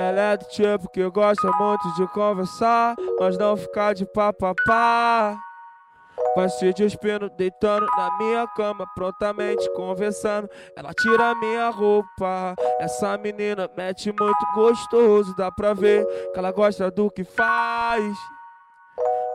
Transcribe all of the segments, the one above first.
Ela é do tipo que gosta muito de conversar, mas não ficar de papapá. Vai se despindo, deitando na minha cama, prontamente conversando. Ela tira minha roupa. Essa menina mete muito gostoso, dá pra ver que ela gosta do que faz.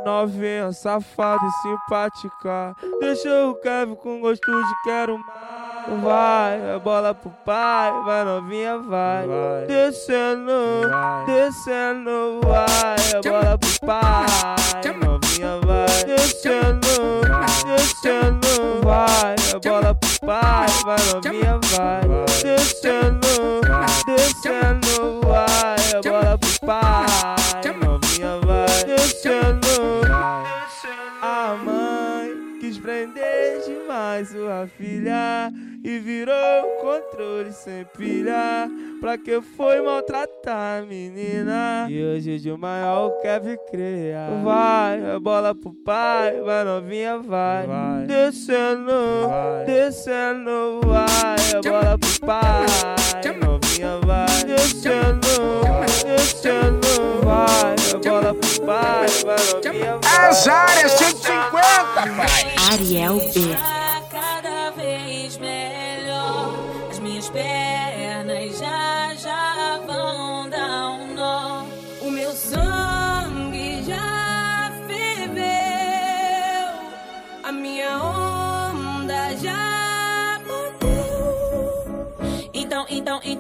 Novinha, safada e simpática. Deixa o Kevin com gosto de quero mais. Vai, a bola pro pai, vai novinha, vai. vai. Descendo, vai. descendo, vai. A bola pro pai, novinha, vai. Descendo, descendo, vai. A bola pro pai, vai novinha, vai. Descendo, descendo, vai. A bola pro pai, novinha, vai. Descendo, a mãe quis prender demais sua filha e virou controle sem pilha. Pra que foi maltratar a menina? E hoje de maior quer vir criar. Vai, a bola pro pai, vai novinha, vai. vai. Descendo, vai. descendo, vai. A bola pro pai, novinha, vai. Descendo, descendo, vai. A bola pro pai, vai novinha, vai. As áreas 150, pai. Ariel B.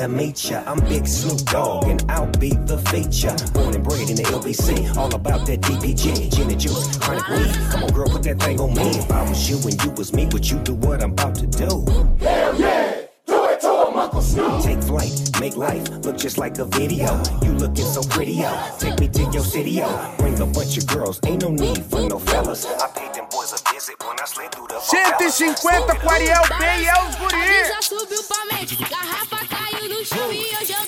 to meet ya. I'm Big Snoop Dogg, and I'll be the feature. Born and bred in the LBC, all about that DPG, gin and juice, chronic weed. Come on, girl, put that thing on me. If I was you and you was me, would you do what I'm about to do? Hell yeah! Do it to him, Uncle Snoop! Take flight, make life look just like a video. You looking so pretty, yo. Take me to your city, yo. Bring a bunch of girls, ain't no need for no fellas. I paid them boys a visit when I slid through the 150 com Ariel B e é os guri. Avisa subiu pra mente, garrafa caiu no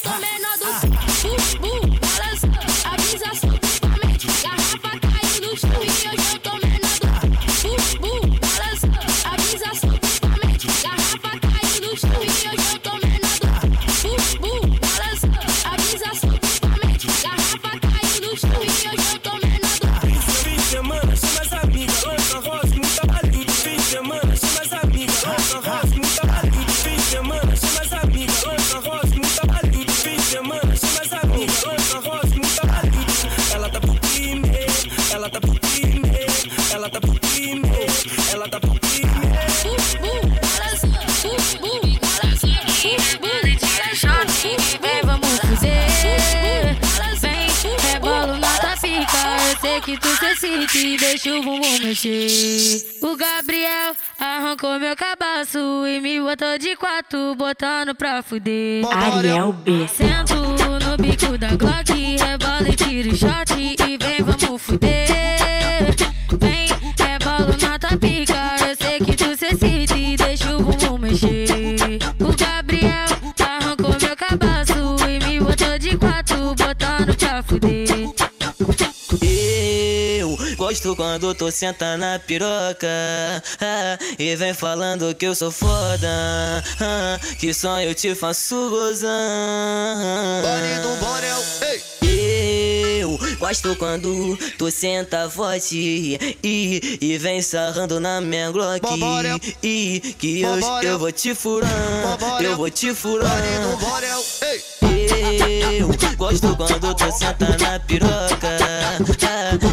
que tu se excita e deixa o bumbum mexer. O Gabriel arrancou meu cabaço e me botou de quatro, botando pra fuder. Ariel B. Sento no bico da Glock, rebola e tiro shot e vem, vamos fuder. Gosto quando tu senta na piroca ah, E vem falando que eu sou foda ah, Que só eu te faço gozar. Eu gosto quando tu senta forte e, e vem sarrando na minha Glock E que eu, eu. vou te furar, eu vou te furar. Eu gosto quando tu senta na piroca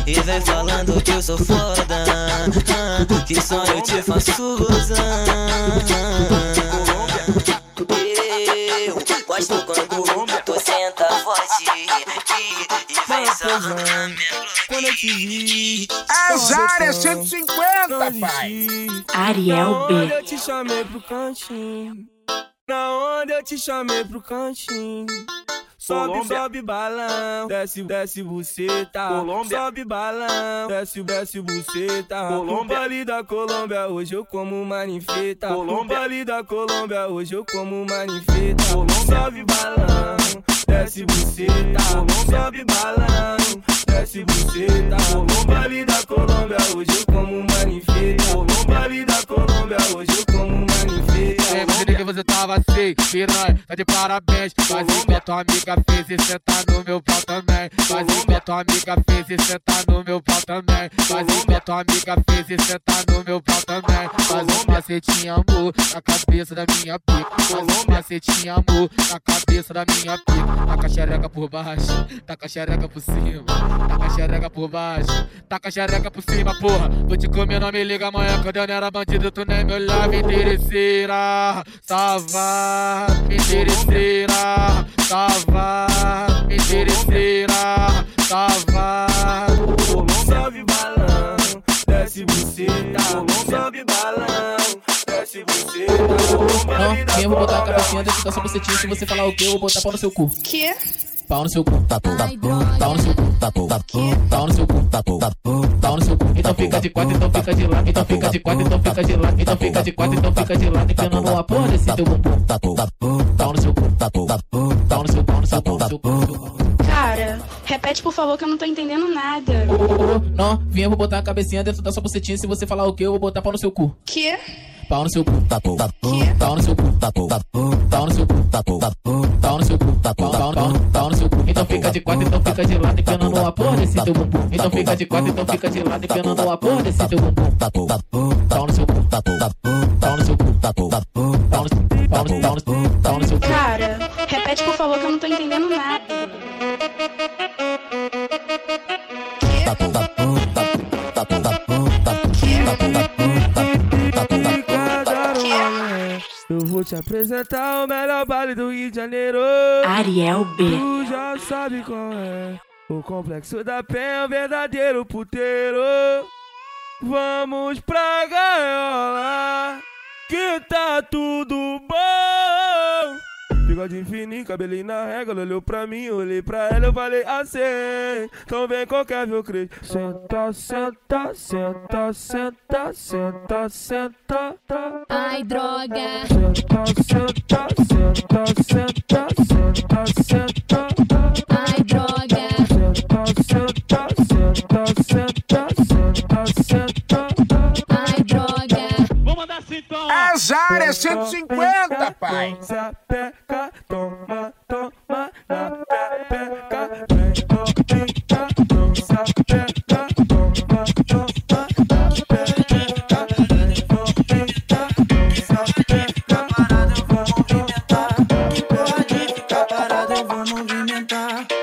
E vem falando que eu sou foda ah, Que só eu te faço gozar Eu gosto quando tu senta forte E, e vem sarrando Quando eu te vi, As áreas não 150, pai. Ariel Na B. Eu te chamei pro cantinho. Na onda eu te chamei pro cantinho. Sobe, Colômbia. sobe balão, desce, desce buceta. Colômbia. Sobe balão, desce, desce buceta. Colômbia. O baile da Colômbia, hoje eu como manifeta. Colômbia. O baile da Colômbia, hoje eu como manifeta. Colômbia. Sobe balão, desce buceta. Sobe balão, desce buceta. O baile da Colômbia, hoje eu como manifeta. Tava assim, piranha, tá de parabéns. Que a tua amiga fez e senta no meu pau também. Faz isso que a tua amiga fez e senta no meu pau também. Faz isso que a tua amiga fez e senta no meu pau também. Faz um macetinho amor na cabeça da minha pica. Faz um macetinho amor na cabeça da minha pica. Taca a xereca por baixo, taca a xereca por cima. Taca a xereca por baixo, taca a xereca por cima, porra. Vou te comer, não me liga amanhã quando eu não era bandido, tu nem me olhava interesseira. Tava interesseira, tava interesseira, tava. Sobe balão, desce buceta. Sobe balão, desce buceta. Não, eu vou botar a cabecinha dentro da sua bucetinha. Se você falar o que, eu vou botar pau no seu cu. Que? Pau no seu cu. Pau no seu cu. Pau no seu cu. Pau no seu cu. Então fica de quatro, então fica de lado. Então fica de quatro, então fica de lado. Então fica de quatro, então fica de lado. Empinando a porra desse teu bumbum. Pau no seu cu. Pau no seu pau no seu pau no seu cu. Repete por favor que eu não tô entendendo nada. Não, vinha, eu vou botar a cabecinha dentro da sua bucetinha. Se você falar o que, eu vou botar pau no seu cu. Que? Pau no seu cu. Pau no seu cu. Pau no seu cu. Pau no seu cu. Pau, pau, pau, pau no seu cu. Então fica de quatro, então fica de lado. Empinando a porra desse teu bumbum. Então fica de quatro, então fica de lado. Empinando a porra desse teu bumbum. Pau no seu cu. Pau no seu cu. Pau no, pau no, pau no, pau no seu cu. Cara, repete por favor que eu não tô entendendo nada. Apresentar o melhor baile do Rio de Janeiro. Ariel B. Tu já sabe qual é. O complexo da penha é o verdadeiro puteiro. Vamos pra gaiola, que tá tudo bom. Bigode fininho, cabelinho na régua, ela olhou pra mim, olhei pra ela, eu falei assim. Então vem qualquer viu crente. Senta, senta, senta, senta, senta, senta. Ai, droga. Senta, senta, senta, senta, senta, senta. Ai, droga. Senta, senta, senta, senta, senta, senta. Pepeca. Vem novinha, não sapeca,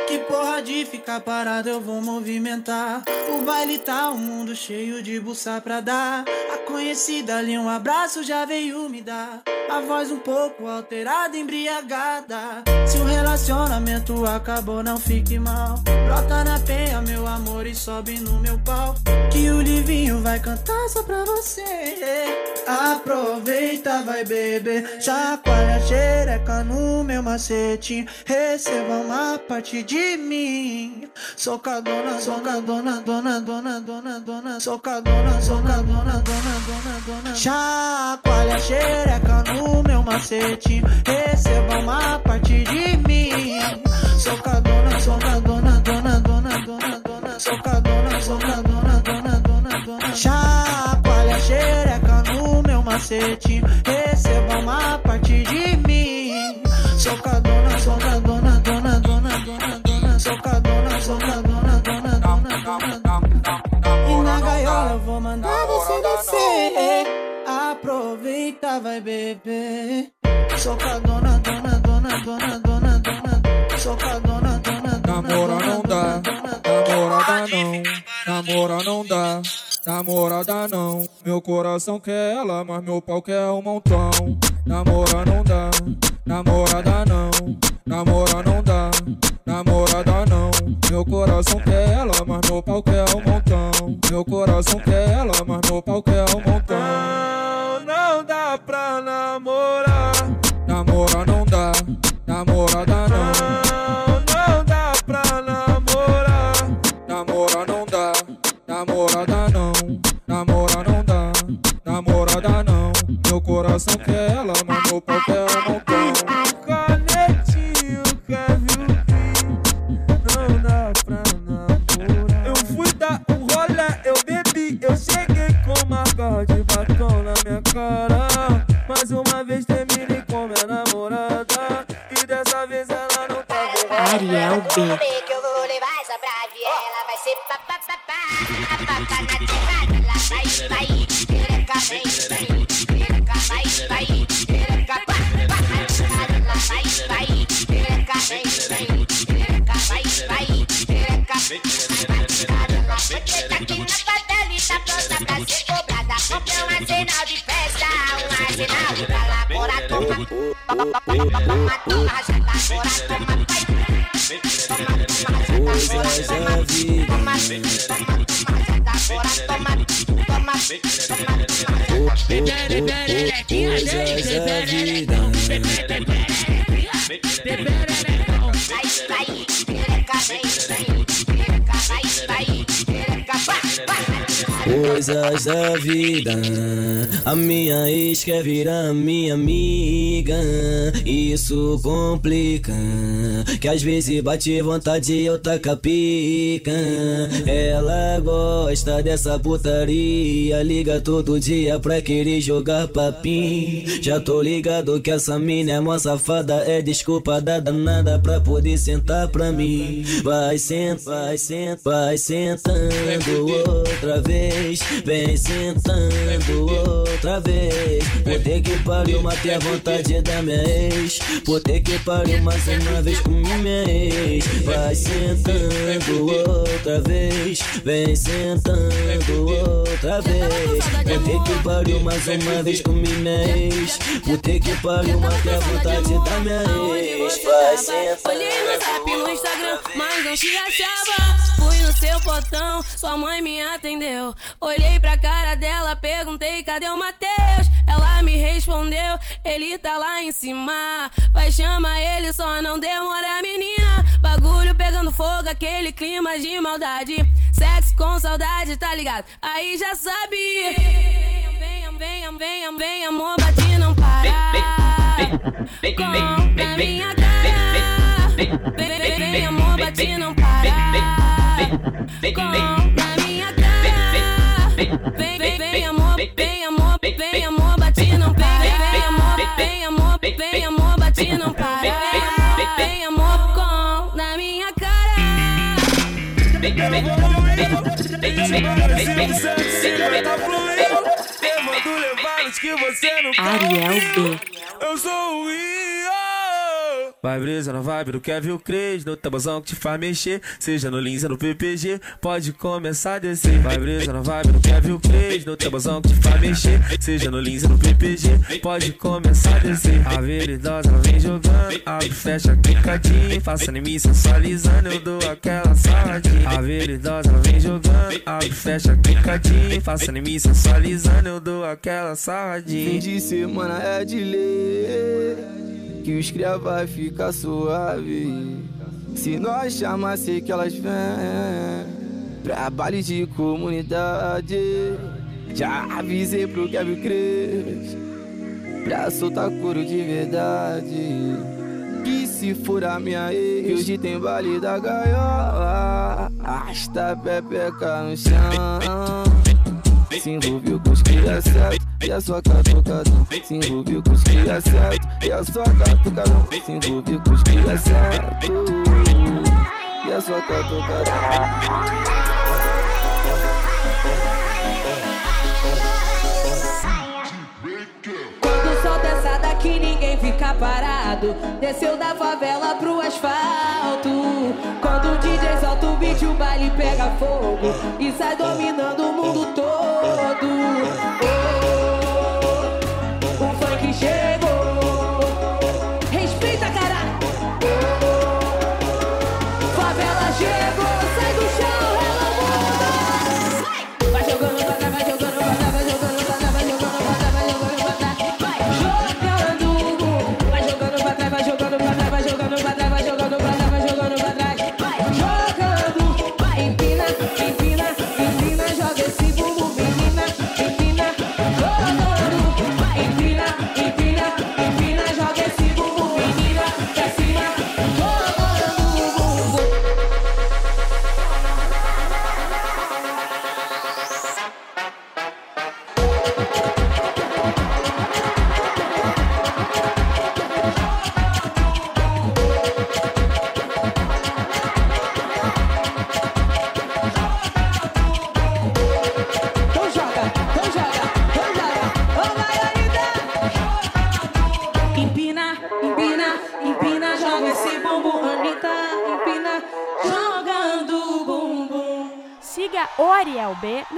Que porra de ficar parado eu vou movimentar. O baile tá um de buça pra dar. A conhecida ali um abraço já veio me dar. A voz um pouco alterada, embriagada. Se o relacionamento acabou, não fique mal. Brota na penha, meu amor, e sobe no meu pau. Que o livinho vai cantar só pra você. Aproveita, vai beber. Chacoalha a xereca no meu macetinho. Receba uma parte de mim. Socadona, socadona, dona, dona, dona, dona. Socadona, socadona, dona, dona, dona. Chacoalha a xereca no meu macetinho. Receba uma parte de mim. Socadona, macetinho. Receba uma parte de mim. Socadona, socadona, dona, dona, dona, dona. Socadona, socadona, dona, dona, dona, dona. E na gaiola eu vou mandar você descer. Aproveita, vai beber. Socadona, dona, dona, dona, dona, dona. Socadona, dona, dona. Namora não dá, namorada não, namora não dá, namorada não. Meu coração quer ela, mas meu pau quer um montão. Namora não dá, namorada não, namora não dá, namorada não. Meu coração quer ela, mas meu pau quer um montão. Meu coração quer ela, mas meu pau quer um montão. Garra de batom na minha cara. Mais uma vez terminei com minha namorada. E dessa vez ela não tá borrada. Ariel B. que eu vou levar essa pra ela vai ser papapá. Comprei um arsenal de festa, um arsenal pra lá. Bora, toma. Toma, toma, toma. Bora, toma, Coisas da vida. Coisas da vida. Coisas da vida. A minha ex quer virar minha amiga. Isso complica. Que às vezes bate vontade e eu taca pica. Ela gosta dessa putaria. Liga todo dia pra querer jogar papim. Já tô ligado que essa mina é mó safada. É desculpa da danada pra poder sentar pra mim. Vai sentar, vai sentar, vai sentando outra vez. Vem sentando outra vez. Puta que pariu, matei a vontade da minha ex. Puta que pariu, mais uma vez com minha ex. Vai sentando outra vez. Vem sentando outra vez. Puta que pariu, mais uma vez com minha ex. Puta que pariu, matei a vontade da minha ex. Vai sentando. Olhei no zap no Instagram, mas não te achava. Fui no seu portão, sua mãe me atendeu. Olhei pra cara dela, perguntei cadê o Matheus. Ela me respondeu, ele tá lá em cima. Vai chamar ele, só não demora, menina. Bagulho pegando fogo, aquele clima de maldade. Sexo com saudade, tá ligado? Aí já sabe. Venha, venha, venha, venha, amor, bate não para. Na minha cara. Vem, vem, vem, amor, bate não para. Com na minha cara. Vem, vem, vem, amor, vem, amor, vem, amor. Vem, amor, vem, amor, vem, amor, bate não para. Vem, amor, com na minha cara. Ariel B. Vai brisa na vibe do Kevin Cres No tabuzão que te faz mexer. Seja no Lins ou no PPG Pode começar a descer. Vai brisa na vibe do Kevin Cres No tabuzão que te faz mexer. Seja no Lins ou no PPG Pode começar a descer. A veridosa ela vem jogando Abre, fecha, clicadinho Faça em mim sensualizando Eu dou aquela saladinha. A veridosa ela vem jogando Abre, fecha, clicadinho Faça em mim sensualizando Eu dou aquela saladinha. Fim de semana é de ler que os cria vai ficar suave. Se nós chamar, sei que elas vêm. Trabalho de comunidade. Já avisei pro Kevin Cres. Pra soltar couro de verdade. Que se for a minha ex, hoje tem baile da gaiola. Arrasta a pepeca no chão. Se envolveu com os cria certo e a sua catucadão. Se envolveu com os cria certo e a sua catucadão. Se envolveu com os cria certo e a sua daqui, ninguém fica parado. Desceu da favela pro asfalto. Quando o DJ solta o beat, o baile pega fogo. E sai dominando o mundo chegou,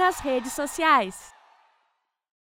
nas redes sociais.